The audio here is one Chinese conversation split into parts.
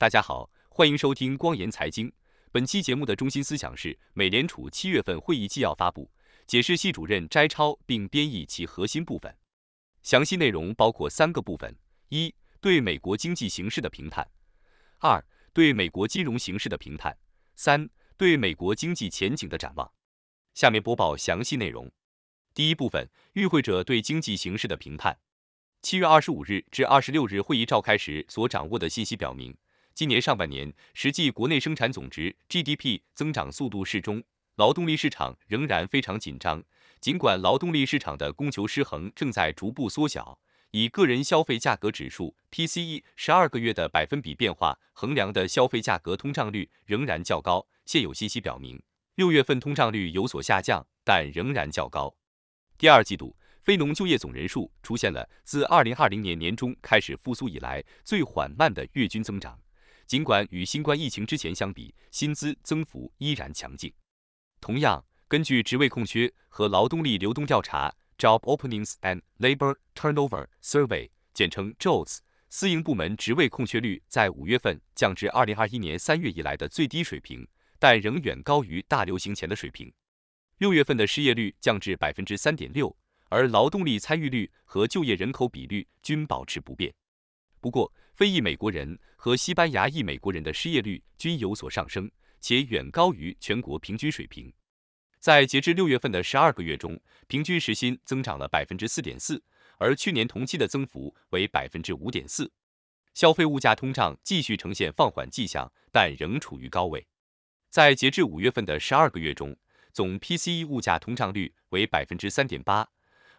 大家好，欢迎收听光言财经。本期节目的中心思想是美联储七月份会议纪要发布，解释系主任摘抄并编译其核心部分。详细内容包括三个部分：一、对美国经济形势的评判；二、对美国金融形势的评判；三、对美国经济前景的展望。下面播报详细内容。第一部分，与会者对经济形势的评判。七月二十五日至二十六日会议召开时所掌握的信息表明，今年上半年实际国内生产总值 GDP 增长速度适中，劳动力市场仍然非常紧张。尽管劳动力市场的供求失衡正在逐步缩小，以个人消费价格指数 PCE 十二个月的百分比变化衡量的消费价格通胀率仍然较高。现有信息表明，六月份通胀率有所下降，但仍然较高。第二季度。非农就业总人数出现了自二零二零年年中开始复苏以来最缓慢的月均增长，尽管与新冠疫情之前相比，薪资增幅依然强劲。同样，根据职位空缺和劳动力流动调查 （Job Openings and Labor Turnover Survey，简称 JOLTS），私营部门职位空缺率在五月份降至二零二一年三月以来的最低水平，但仍远高于大流行前的水平。六月份的失业率降至百分之三点六。而劳动力参与率和就业人口比率均保持不变。不过，非裔美国人和西班牙裔美国人的失业率均有所上升，且远高于全国平均水平。在截至六月份的十二个月中，平均时薪增长了百分之四点四，而去年同期的增幅为百分之五点四。消费物价通胀继续呈现放缓迹象，但仍处于高位。在截至五月份的十二个月中，总 PCE 物价通胀率为百分之三点八。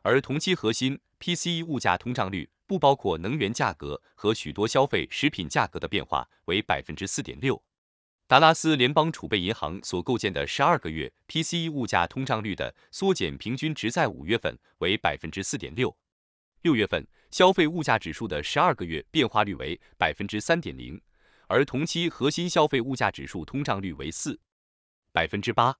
而同期核心 PCE 物价通胀率不包括能源价格和许多消费食品价格的变化，为百分之四点六。达拉斯联邦储备银行所构建的十二个月 PCE 物价通胀率的缩减平均值在五月份为百分之四点六。六月份消费物价指数的十二个月变化率为百分之三点零，而同期核心消费物价指数通胀率为四百分之八。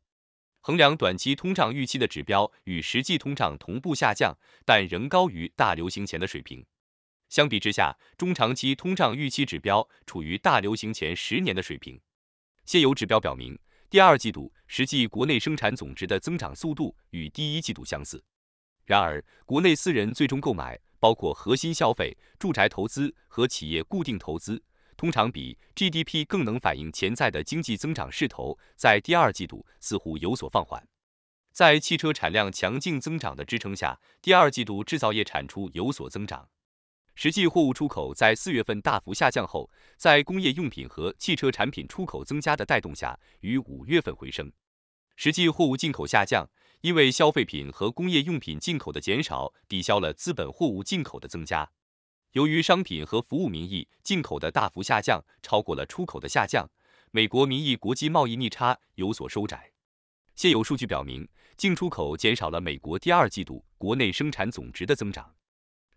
衡量短期通胀预期的指标与实际通胀同步下降，但仍高于大流行前的水平。相比之下，中长期通胀预期指标处于大流行前十年的水平。现有指标表明，第二季度实际国内生产总值的增长速度与第一季度相似。然而，国内私人最终购买，包括核心消费、住宅投资和企业固定投资。通常比 GDP 更能反映潜在的经济增长势头，在第二季度似乎有所放缓。在汽车产量强劲增长的支撑下，第二季度制造业产出有所增长。实际货物出口在四月份大幅下降后，在工业用品和汽车产品出口增加的带动下，于五月份回升。实际货物进口下降，因为消费品和工业用品进口的减少抵消了资本货物进口的增加。由于商品和服务名义进口的大幅下降超过了出口的下降，美国名义国际贸易逆差有所收窄。现有数据表明，进出口减少了美国第二季度国内生产总值的增长。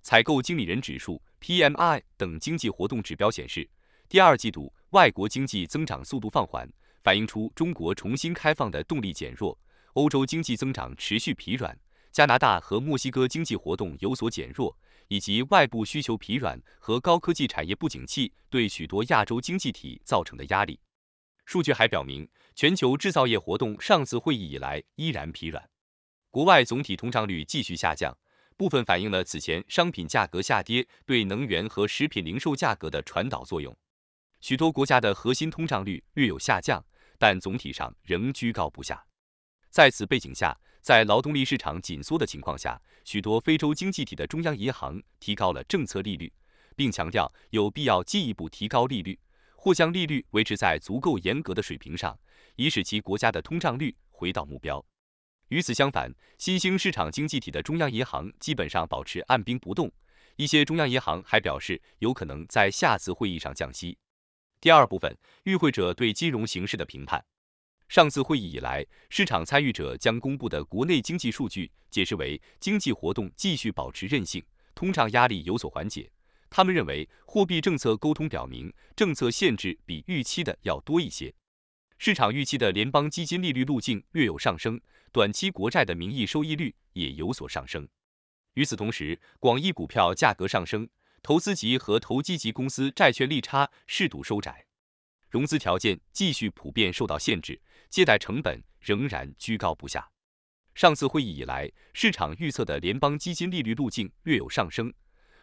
采购经理人指数 （PMI） 等经济活动指标显示，第二季度外国经济增长速度放缓，反映出中国重新开放的动力减弱。欧洲经济增长持续疲软，加拿大和墨西哥经济活动有所减弱。以及外部需求疲软和高科技产业不景气对许多亚洲经济体造成的压力。数据还表明，全球制造业活动上次会议以来依然疲软。国外总体通胀率继续下降，部分反映了此前商品价格下跌对能源和食品零售价格的传导作用。许多国家的核心通胀率略有下降，但总体上仍居高不下。在此背景下，在劳动力市场紧缩的情况下，许多非洲经济体的中央银行提高了政策利率，并强调有必要进一步提高利率，或将利率维持在足够严格的水平上，以使其国家的通胀率回到目标。与此相反，新兴市场经济体的中央银行基本上保持按兵不动，一些中央银行还表示有可能在下次会议上降息。第二部分，与会者对金融形势的评判。上次会议以来，市场参与者将公布的国内经济数据解释为经济活动继续保持韧性，通胀压力有所缓解。他们认为，货币政策沟通表明政策限制比预期的要多一些。市场预期的联邦基金利率路径略有上升，短期国债的名义收益率也有所上升。与此同时，广义股票价格上升，投资级和投机级公司债券利差适度收窄。融资条件继续普遍受到限制，借贷成本仍然居高不下。上次会议以来，市场预测的联邦基金利率路径略有上升，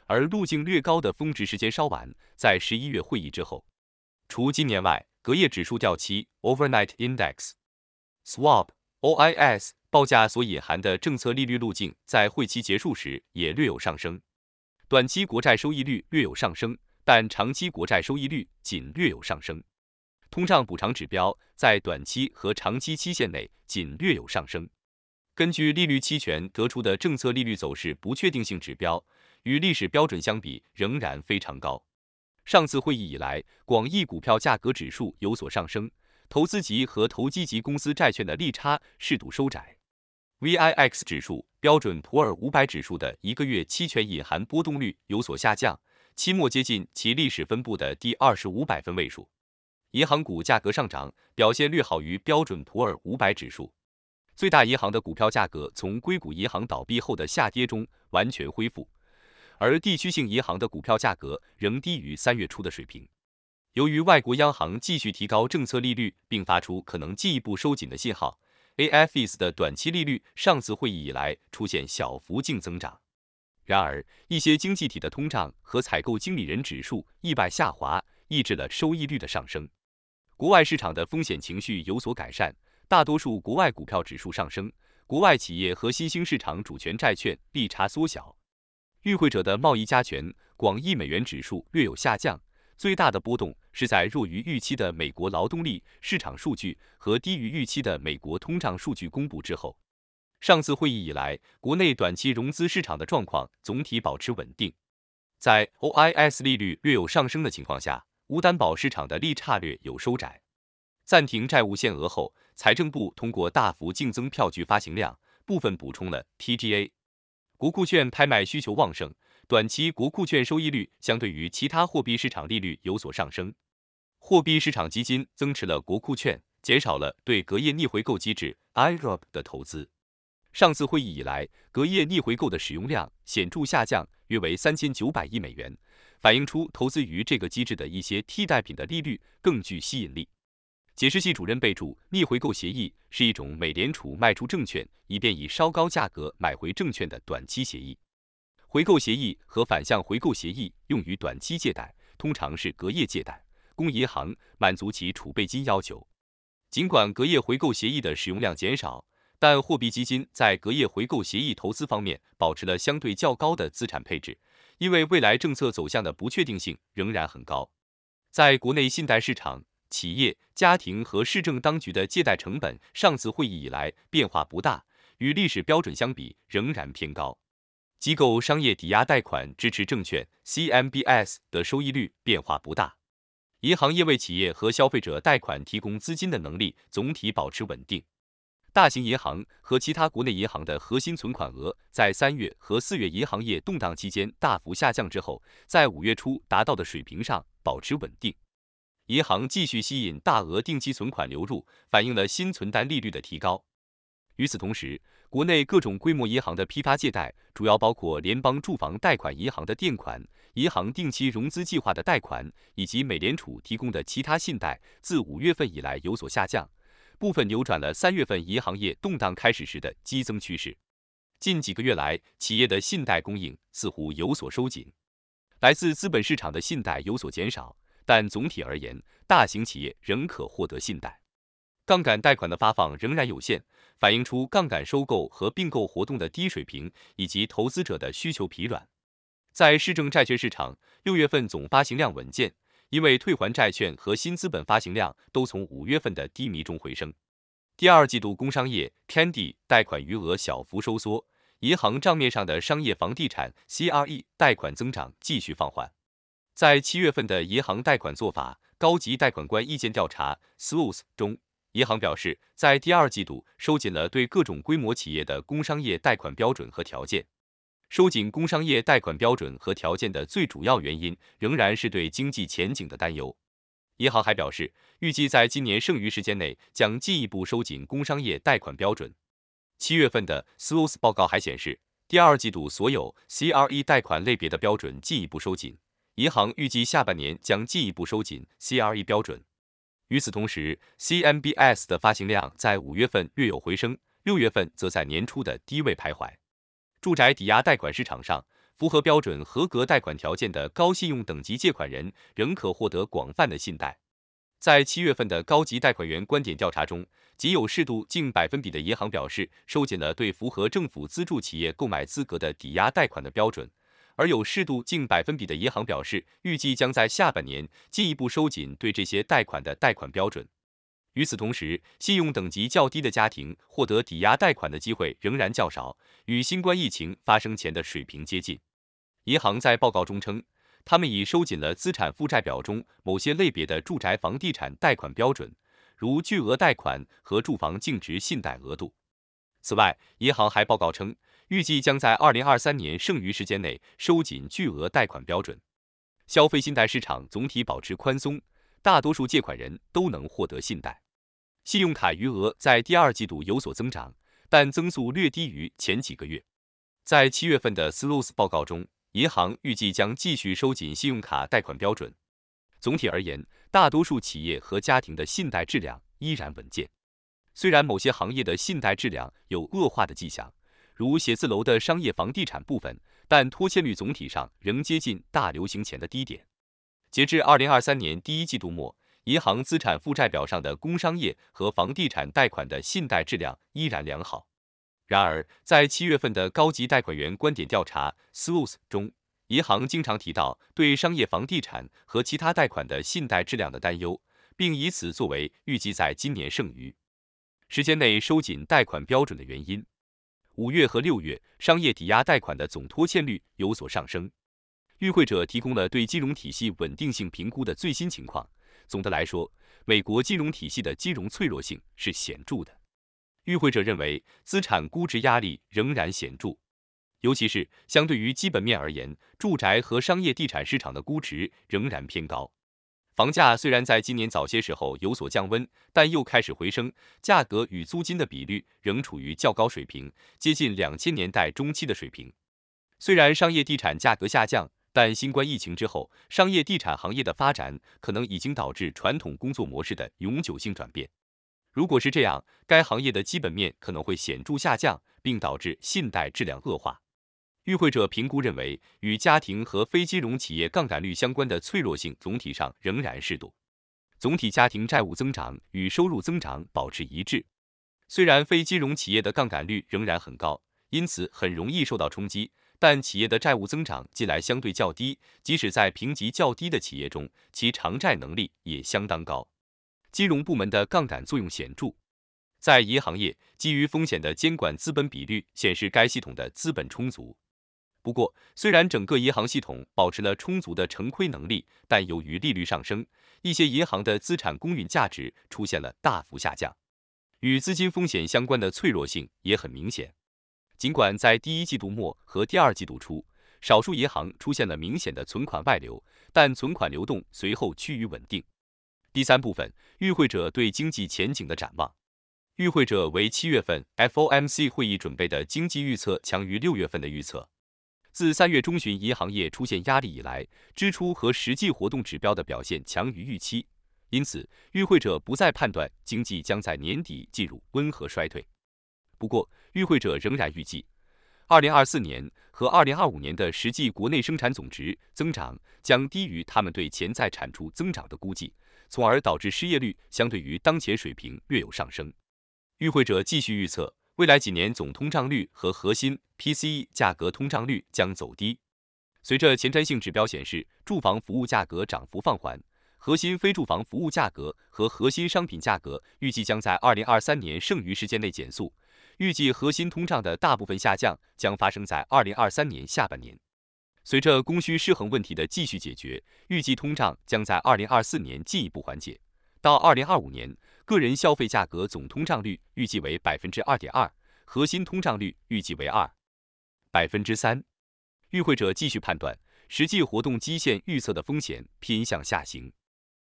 而路径略高的峰值时间稍晚，在十一月会议之后。除今年外，隔夜指数掉期 （Overnight Index）、Swap、OIS 报价所隐含的政策利率路径，在会期结束时也略有上升。短期国债收益率略有上升，但长期国债收益率仅略有上升。通胀补偿指标在短期和长期期限内仅略有上升。根据利率期权得出的政策利率走势不确定性指标，与历史标准相比仍然非常高。上次会议以来，广义股票价格指数有所上升，投资级和投机级公司债券的利差适度收窄。VIX 指数、标准普尔五百指数的一个月期权隐含波动率有所下降，期末接近其历史分布的第二十五百分位数。银行股价格上涨，表现略好于标准普尔五百指数。最大银行的股票价格从硅谷银行倒闭后的下跌中完全恢复，而地区性银行的股票价格仍低于三月初的水平。由于外国央行继续提高政策利率，并发出可能进一步收紧的信号。AFS 的短期利率上次会议以来出现小幅净增长，然而一些经济体的通胀和采购经理人指数意外下滑，抑制了收益率的上升。国外市场的风险情绪有所改善，大多数国外股票指数上升，国外企业和新兴市场主权债券利差缩小。与会者的贸易加权广义美元指数略有下降。最大的波动是在弱于预期的美国劳动力市场数据和低于预期的美国通胀数据公布之后。上次会议以来，国内短期融资市场的状况总体保持稳定。在 OIS 利率略有上升的情况下，无担保市场的利差略有收窄。暂停债务限额后，财政部通过大幅净增票据发行量，部分补充了 TGA。国库券拍卖需求旺盛。短期国库券收益率相对于其他货币市场利率有所上升，货币市场基金增持了国库券，减少了对隔夜逆回购机制 IROP 的投资。上次会议以来，隔夜逆回购的使用量显著下降，约为三千九百亿美元，反映出投资于这个机制的一些替代品的利率更具吸引力。解释系主任备注：逆回购协议是一种美联储卖出证券，以便以稍高价格买回证券的短期协议。回购协议和反向回购协议用于短期借贷，通常是隔夜借贷，供银行满足其储备金要求。尽管隔夜回购协议的使用量减少，但货币基金在隔夜回购协议投资方面保持了相对较高的资产配置，因为未来政策走向的不确定性仍然很高。在国内信贷市场，企业、家庭和市政当局的借贷成本上次会议以来变化不大，与历史标准相比仍然偏高。机构商业抵押贷款支持证券 （CMBS） 的收益率变化不大，银行业为企业和消费者贷款提供资金的能力总体保持稳定。大型银行和其他国内银行的核心存款额在三月和四月银行业动荡期间大幅下降之后，在五月初达到的水平上保持稳定。银行继续吸引大额定期存款流入，反映了新存单利率的提高。与此同时，国内各种规模银行的批发借贷，主要包括联邦住房贷款银行的垫款、银行定期融资计划的贷款，以及美联储提供的其他信贷，自五月份以来有所下降，部分扭转了三月份银行业动荡开始时的激增趋势。近几个月来，企业的信贷供应似乎有所收紧，来自资本市场的信贷有所减少，但总体而言，大型企业仍可获得信贷。杠杆贷款的发放仍然有限，反映出杠杆收购和并购活动的低水平以及投资者的需求疲软。在市政债券市场，六月份总发行量稳健，因为退还债券和新资本发行量都从五月份的低迷中回升。第二季度工商业 Candy 贷款余额小幅收缩，银行账面上的商业房地产 CRE 贷款增长继续放缓。在七月份的银行贷款做法高级贷款官意见调查 SWOS 中。银行表示，在第二季度收紧了对各种规模企业的工商业贷款标准和条件。收紧工商业贷款标准和条件的最主要原因仍然是对经济前景的担忧。银行还表示，预计在今年剩余时间内将进一步收紧工商业贷款标准。七月份的 SLOs 报告还显示，第二季度所有 CRE 贷款类别的标准进一步收紧。银行预计下半年将进一步收紧 CRE 标准。与此同时，CMBS 的发行量在五月份略有回升，六月份则在年初的低位徘徊。住宅抵押贷款市场上，符合标准合格贷款条件的高信用等级借款人仍可获得广泛的信贷。在七月份的高级贷款员观点调查中，仅有适度近百分比的银行表示收紧了对符合政府资助企业购买资格的抵押贷款的标准，而有适度近百分比的银行表示预计将在下半年进一步收紧对这些贷款的贷款标准。与此同时，信用等级较低的家庭获得抵押贷款的机会仍然较少，与新冠疫情发生前的水平接近。银行在报告中称。他们已收紧了资产负债表中某些类别的住宅房地产贷款标准，如巨额贷款和住房净值信贷额度。此外，银行还报告称，预计将在二零二三年剩余时间内收紧巨额贷款标准。消费信贷市场总体保持宽松，大多数借款人都能获得信贷。信用卡余额在第二季度有所增长，但增速略低于前几个月。在七月份的 Sloss 报告中。银行预计将继续收紧信用卡贷款标准。总体而言，大多数企业和家庭的信贷质量依然稳健。虽然某些行业的信贷质量有恶化的迹象，如写字楼的商业房地产部分，但拖欠率总体上仍接近大流行前的低点。截至二零二三年第一季度末，银行资产负债表上的工商业和房地产贷款的信贷质量依然良好。然而，在七月份的高级贷款员观点调查 （SWOT） 中，银行经常提到对商业房地产和其他贷款的信贷质量的担忧，并以此作为预计在今年剩余时间内收紧贷款标准的原因。五月和六月，商业抵押贷款的总拖欠率有所上升。与会者提供了对金融体系稳定性评估的最新情况。总的来说，美国金融体系的金融脆弱性是显著的。与会者认为，资产估值压力仍然显著，尤其是相对于基本面而言，住宅和商业地产市场的估值仍然偏高。房价虽然在今年早些时候有所降温，但又开始回升，价格与租金的比率仍处于较高水平，接近两千年代中期的水平。虽然商业地产价格下降，但新冠疫情之后，商业地产行业的发展可能已经导致传统工作模式的永久性转变。如果是这样，该行业的基本面可能会显著下降，并导致信贷质量恶化。与会者评估认为，与家庭和非金融企业杠杆率相关的脆弱性总体上仍然适度。总体家庭债务增长与收入增长保持一致。虽然非金融企业的杠杆率仍然很高，因此很容易受到冲击，但企业的债务增长近来相对较低，即使在评级较低的企业中，其偿债能力也相当高。金融部门的杠杆作用显著，在银行业，基于风险的监管资本比率显示该系统的资本充足。不过，虽然整个银行系统保持了充足的承亏能力，但由于利率上升，一些银行的资产公允价值出现了大幅下降。与资金风险相关的脆弱性也很明显。尽管在第一季度末和第二季度初，少数银行出现了明显的存款外流，但存款流动随后趋于稳定。第三部分，与会者对经济前景的展望。与会者为七月份 FOMC 会议准备的经济预测强于六月份的预测。自三月中旬银行业出现压力以来，支出和实际活动指标的表现强于预期，因此与会者不再判断经济将在年底进入温和衰退。不过，与会者仍然预计，二零二四年和二零二五年的实际国内生产总值增长将低于他们对潜在产出增长的估计。从而导致失业率相对于当前水平略有上升。与会者继续预测，未来几年总通胀率和核心 PCE 价格通胀率将走低。随着前瞻性指标显示住房服务价格涨幅放缓，核心非住房服务价格和核心商品价格预计将在2023年剩余时间内减速。预计核心通胀的大部分下降将发生在2023年下半年。随着供需失衡问题的继续解决，预计通胀将在二零二四年进一步缓解。到二零二五年，个人消费价格总通胀率预计为百分之二点二，核心通胀率预计为二百分之三。与会者继续判断，实际活动基线预测的风险偏向下行。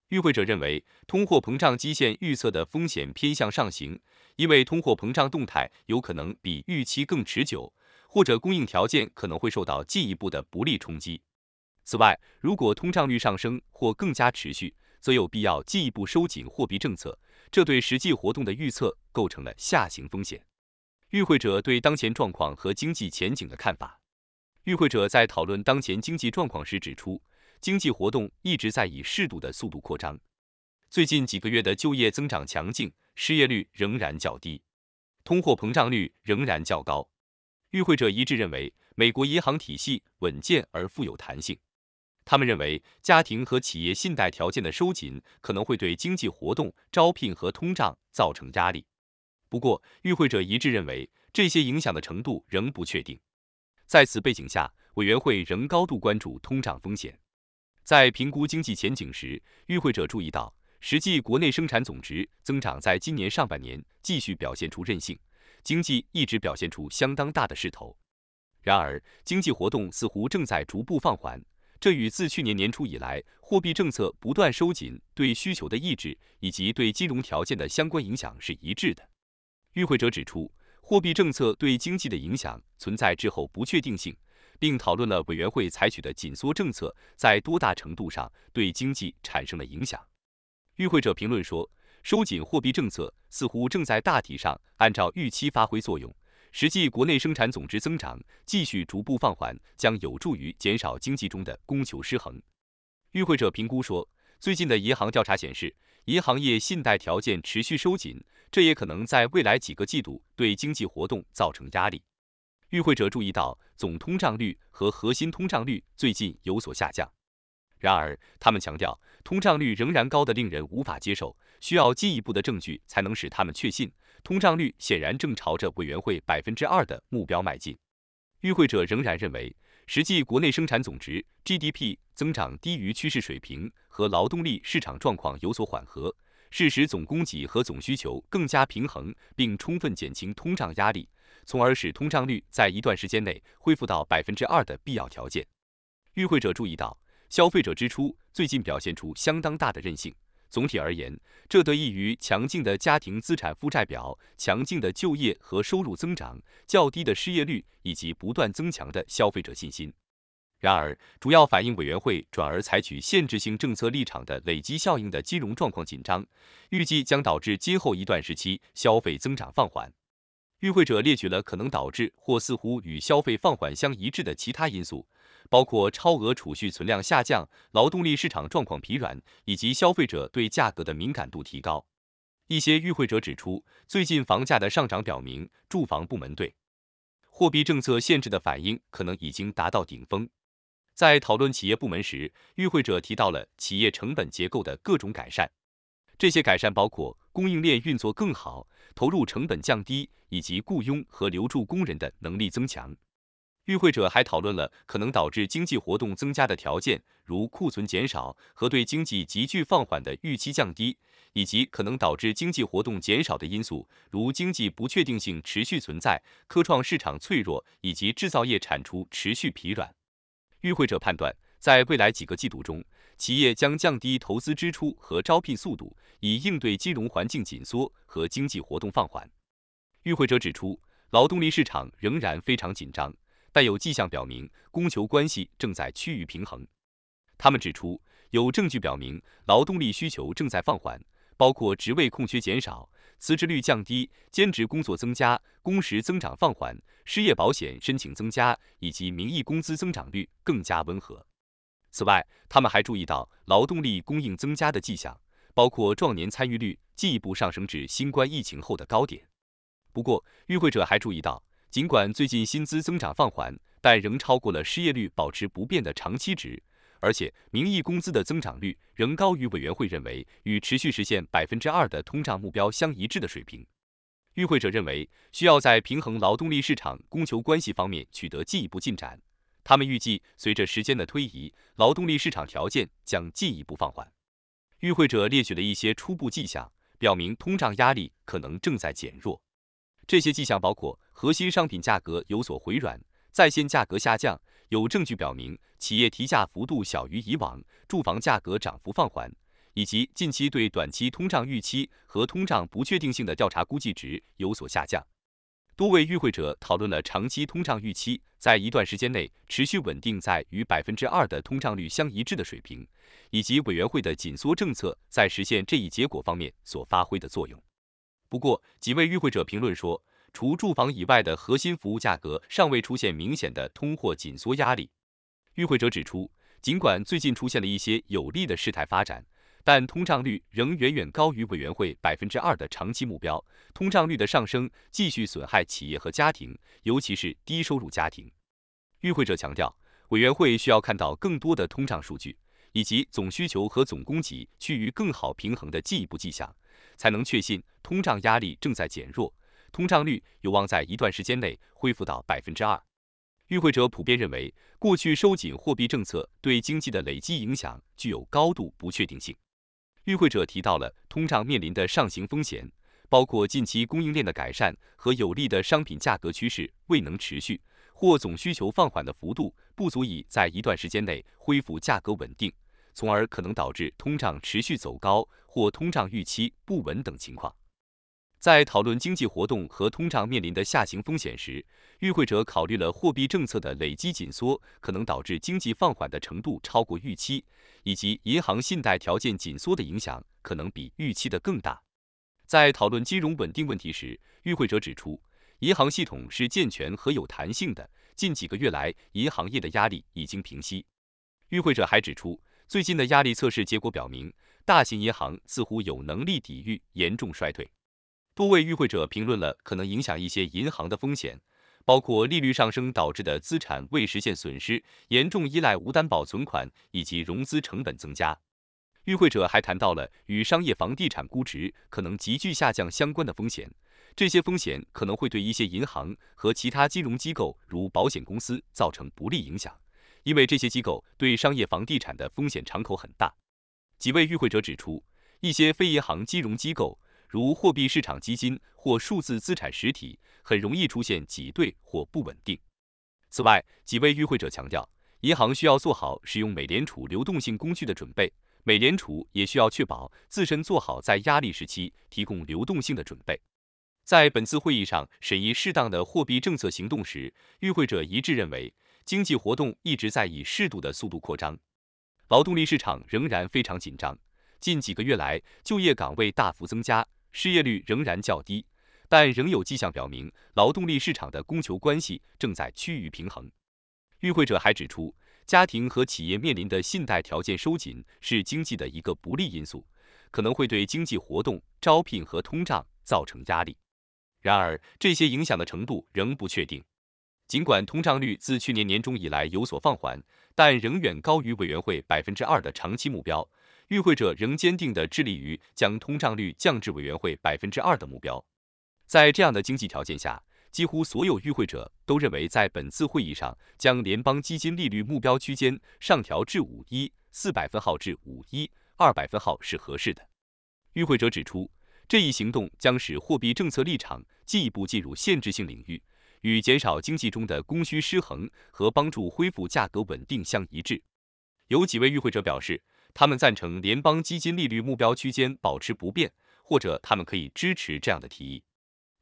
与会者认为，通货膨胀基线预测的风险偏向上行，因为通货膨胀动态有可能比预期更持久。或者供应条件可能会受到进一步的不利冲击。此外，如果通胀率上升或更加持续，则有必要进一步收紧货币政策，这对实际活动的预测构成了下行风险。与会者对当前状况和经济前景的看法。与会者在讨论当前经济状况时指出，经济活动一直在以适度的速度扩张。最近几个月的就业增长强劲，失业率仍然较低，通货膨胀率仍然较高。与会者一致认为，美国银行体系稳健而富有弹性。他们认为，家庭和企业信贷条件的收紧可能会对经济活动、招聘和通胀造成压力。不过，与会者一致认为，这些影响的程度仍不确定。在此背景下，委员会仍高度关注通胀风险。在评估经济前景时，与会者注意到，实际国内生产总值增长在今年上半年继续表现出韧性，经济一直表现出相当大的势头。然而，经济活动似乎正在逐步放缓，这与自去年年初以来货币政策不断收紧对需求的抑制以及对金融条件的相关影响是一致的。与会者指出。货币政策对经济的影响存在滞后不确定性，并讨论了委员会采取的紧缩政策在多大程度上对经济产生了影响。与会者评论说，收紧货币政策似乎正在大体上按照预期发挥作用，实际国内生产总值增长继续逐步放缓，将有助于减少经济中的供求失衡。与会者评估说，最近的银行调查显示。银行业信贷条件持续收紧，这也可能在未来几个季度对经济活动造成压力。与会者注意到，总通胀率和核心通胀率最近有所下降。然而，他们强调，通胀率仍然高得令人无法接受，需要进一步的证据才能使他们确信，通胀率显然正朝着委员会百分之二的目标迈进。与会者仍然认为。实际国内生产总值 GDP 增长低于趋势水平，和劳动力市场状况有所缓和，是使总供给和总需求更加平衡，并充分减轻通胀压力，从而使通胀率在一段时间内恢复到百分之二的必要条件。与会者注意到，消费者支出最近表现出相当大的韧性。总体而言，这得益于强劲的家庭资产负债表、强劲的就业和收入增长、较低的失业率以及不断增强的消费者信心。然而，主要反映委员会转而采取限制性政策立场的累积效应的金融状况紧张，预计将导致今后一段时期消费增长放缓。与会者列举了可能导致或似乎与消费放缓相一致的其他因素。包括超额储蓄存量下降、劳动力市场状况疲软，以及消费者对价格的敏感度提高。一些与会者指出，最近房价的上涨表明，住房部门对货币政策限制的反应可能已经达到顶峰。在讨论企业部门时，与会者提到了企业成本结构的各种改善，这些改善包括供应链运作更好、投入成本降低，以及雇佣和留住工人的能力增强。与会者还讨论了可能导致经济活动增加的条件，如库存减少和对经济急剧放缓的预期降低，以及可能导致经济活动减少的因素，如经济不确定性持续存在、科创市场脆弱以及制造业产出持续疲软。与会者判断，在未来几个季度中，企业将降低投资支出和招聘速度，以应对金融环境紧缩和经济活动放缓。与会者指出，劳动力市场仍然非常紧张。但有迹象表明，供求关系正在趋于平衡。他们指出，有证据表明劳动力需求正在放缓，包括职位空缺减少、辞职率降低、兼职工作增加、工时增长放缓、失业保险申请增加，以及名义工资增长率更加温和。此外，他们还注意到劳动力供应增加的迹象，包括壮年参与率进一步上升至新冠疫情后的高点。不过，与会者还注意到。尽管最近薪资增长放缓，但仍超过了失业率保持不变的长期值，而且名义工资的增长率仍高于委员会认为与持续实现百分之二的通胀目标相一致的水平。与会者认为需要在平衡劳动力市场供求关系方面取得进一步进展。他们预计随着时间的推移，劳动力市场条件将进一步放缓。与会者列举了一些初步迹象，表明通胀压力可能正在减弱。这些迹象包括核心商品价格有所回软，在线价格下降，有证据表明企业提价幅度小于以往，住房价格涨幅放缓，以及近期对短期通胀预期和通胀不确定性的调查估计值有所下降。多位与会者讨论了长期通胀预期在一段时间内持续稳定在与百分之二的通胀率相一致的水平，以及委员会的紧缩政策在实现这一结果方面所发挥的作用。不过，几位与会者评论说，除住房以外的核心服务价格尚未出现明显的通货紧缩压力。与会者指出，尽管最近出现了一些有利的事态发展。但通胀率仍远远高于委员会百分之二的长期目标。通胀率的上升继续损害企业和家庭，尤其是低收入家庭。与会者强调，委员会需要看到更多的通胀数据，以及总需求和总供给趋于更好平衡的进一步迹象，才能确信通胀压力正在减弱，通胀率有望在一段时间内恢复到百分之二。与会者普遍认为，过去收紧货币政策对经济的累积影响具有高度不确定性。与会者提到了通胀面临的上行风险，包括近期供应链的改善和有利的商品价格趋势未能持续，或总需求放缓的幅度不足以在一段时间内恢复价格稳定，从而可能导致通胀持续走高或通胀预期不稳等情况。在讨论经济活动和通胀面临的下行风险时，与会者考虑了货币政策的累积紧缩可能导致经济放缓的程度超过预期，以及银行信贷条件紧缩的影响可能比预期的更大。在讨论金融稳定问题时，与会者指出，银行系统是健全和有弹性的，近几个月来银行业的压力已经平息。与会者还指出，最近的压力测试结果表明，大型银行似乎有能力抵御严重衰退。多位与会者评论了可能影响一些银行的风险，包括利率上升导致的资产未实现损失、严重依赖无担保存款以及融资成本增加。与会者还谈到了与商业房地产估值可能急剧下降相关的风险，这些风险可能会对一些银行和其他金融机构，如保险公司造成不利影响，因为这些机构对商业房地产的风险敞口很大。几位与会者指出，一些非银行金融机构。如货币市场基金或数字资产实体很容易出现挤兑或不稳定。此外，几位与会者强调，银行需要做好使用美联储流动性工具的准备，美联储也需要确保自身做好在压力时期提供流动性的准备。在本次会议上审议适当的货币政策行动时，与会者一致认为，经济活动一直在以适度的速度扩张，劳动力市场仍然非常紧张。近几个月来，就业岗位大幅增加。失业率仍然较低，但仍有迹象表明劳动力市场的供求关系正在趋于平衡。与会者还指出，家庭和企业面临的信贷条件收紧是经济的一个不利因素，可能会对经济活动、招聘和通胀造成压力。然而，这些影响的程度仍不确定。尽管通胀率自去年年中以来有所放缓，但仍远高于委员会百分之二的长期目标。与会者仍坚定地致力于将通胀率降至委员会百分之二的目标。在这样的经济条件下，几乎所有与会者都认为，在本次会议上将联邦基金利率目标区间上调至五一四百分号至五一二百分号是合适的。与会者指出，这一行动将使货币政策立场进一步进入限制性领域，与减少经济中的供需失衡和帮助恢复价格稳定相一致。有几位与会者表示。他们赞成联邦基金利率目标区间保持不变，或者他们可以支持这样的提议。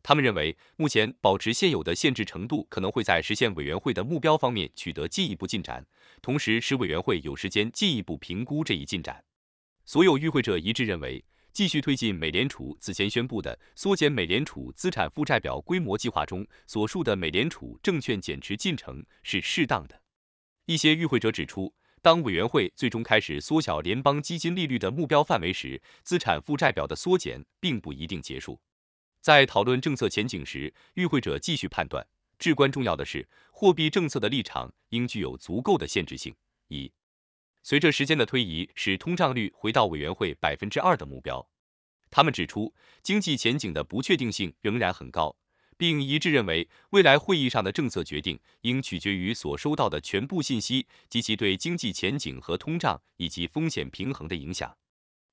他们认为，目前保持现有的限制程度可能会在实现委员会的目标方面取得进一步进展，同时使委员会有时间进一步评估这一进展。所有与会者一致认为，继续推进美联储此前宣布的缩减美联储资产负债表规模计划中所述的美联储证券减持进程是适当的。一些与会者指出。当委员会最终开始缩小联邦基金利率的目标范围时，资产负债表的缩减并不一定结束。在讨论政策前景时，与会者继续判断，至关重要的是，货币政策的立场应具有足够的限制性，一随着时间的推移，使通胀率回到委员会百分之二的目标。他们指出，经济前景的不确定性仍然很高。并一致认为，未来会议上的政策决定应取决于所收到的全部信息及其对经济前景和通胀以及风险平衡的影响。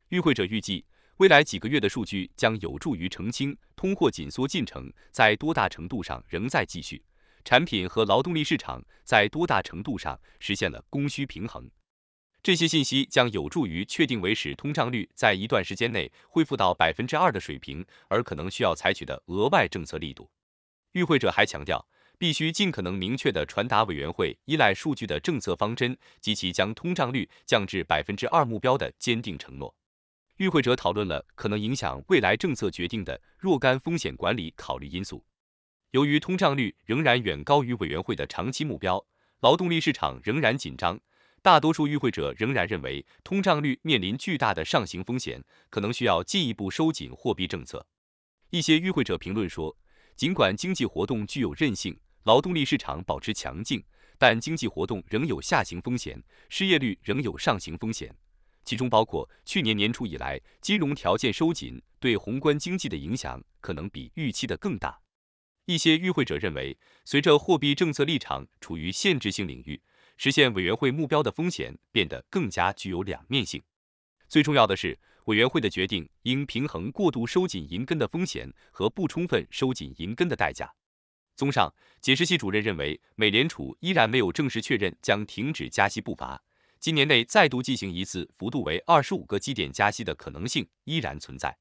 与会者预计，未来几个月的数据将有助于澄清通货紧缩进程在多大程度上仍在继续，产品和劳动力市场在多大程度上实现了供需平衡。这些信息将有助于确定为使通胀率在一段时间内恢复到百分之二的水平而可能需要采取的额外政策力度。与会者还强调，必须尽可能明确地传达委员会依赖数据的政策方针及其将通胀率降至百分之二目标的坚定承诺。与会者讨论了可能影响未来政策决定的若干风险管理考虑因素。由于通胀率仍然远高于委员会的长期目标，劳动力市场仍然紧张，大多数与会者仍然认为通胀率面临巨大的上行风险，可能需要进一步收紧货币政策。一些与会者评论说，尽管经济活动具有韧性，劳动力市场保持强劲，但经济活动仍有下行风险，失业率仍有上行风险，其中包括去年年初以来金融条件收紧对宏观经济的影响可能比预期的更大。一些与会者认为，随着货币政策立场处于限制性领域，实现委员会目标的风险变得更加具有两面性。最重要的是，委员会的决定应平衡过度收紧银根的风险和不充分收紧银根的代价。综上，解释系主任认为，美联储依然没有正式确认将停止加息步伐，今年内再度进行一次幅度为二十五个基点加息的可能性依然存在。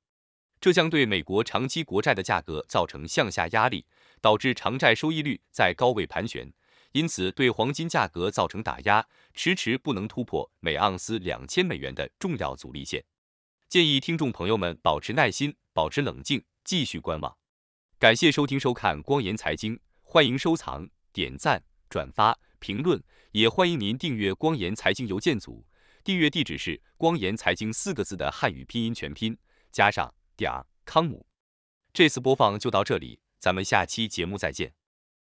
这将对美国长期国债的价格造成向下压力。导致长债收益率在高位盘旋，因此对黄金价格造成打压，迟迟不能突破每盎司两千美元的重要阻力线。建议听众朋友们保持耐心，保持冷静，继续观望。感谢收听收看光言财经，欢迎收藏、点赞、转发、评论，也欢迎您订阅光言财经邮件组。订阅地址是“光言财经”四个字的汉语拼音全拼加上点儿康姆。这次播放就到这里。咱们下期节目再见。